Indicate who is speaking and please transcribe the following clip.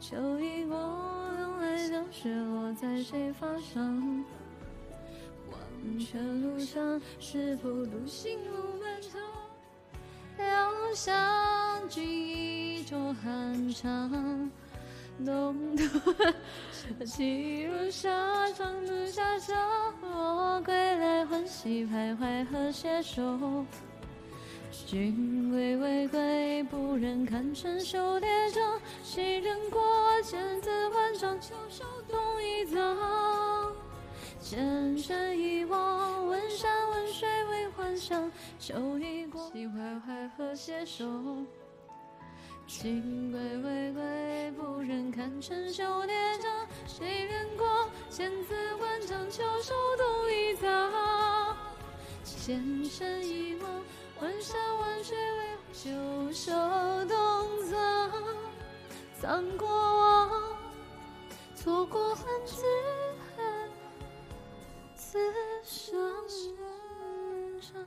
Speaker 1: 秋意过，冬来将雪落在谁发上？黄泉路上，是否独行路漫长？留下君一桌寒茶。浓度舍弃如沙，长途下车，我归来欢喜徘徊和携手。君归未归，不忍看春秋叠嶂。谁人过，千字万章，秋收冬已藏。前尘遗忘，问山问水为幻想。秋已过，心徘徊和携手。君归未归，不忍看春秋叠嶂。谁人过，千字万章，秋收冬已藏。前尘遗忘，问山手动作藏。过往，错过恨只恨此生。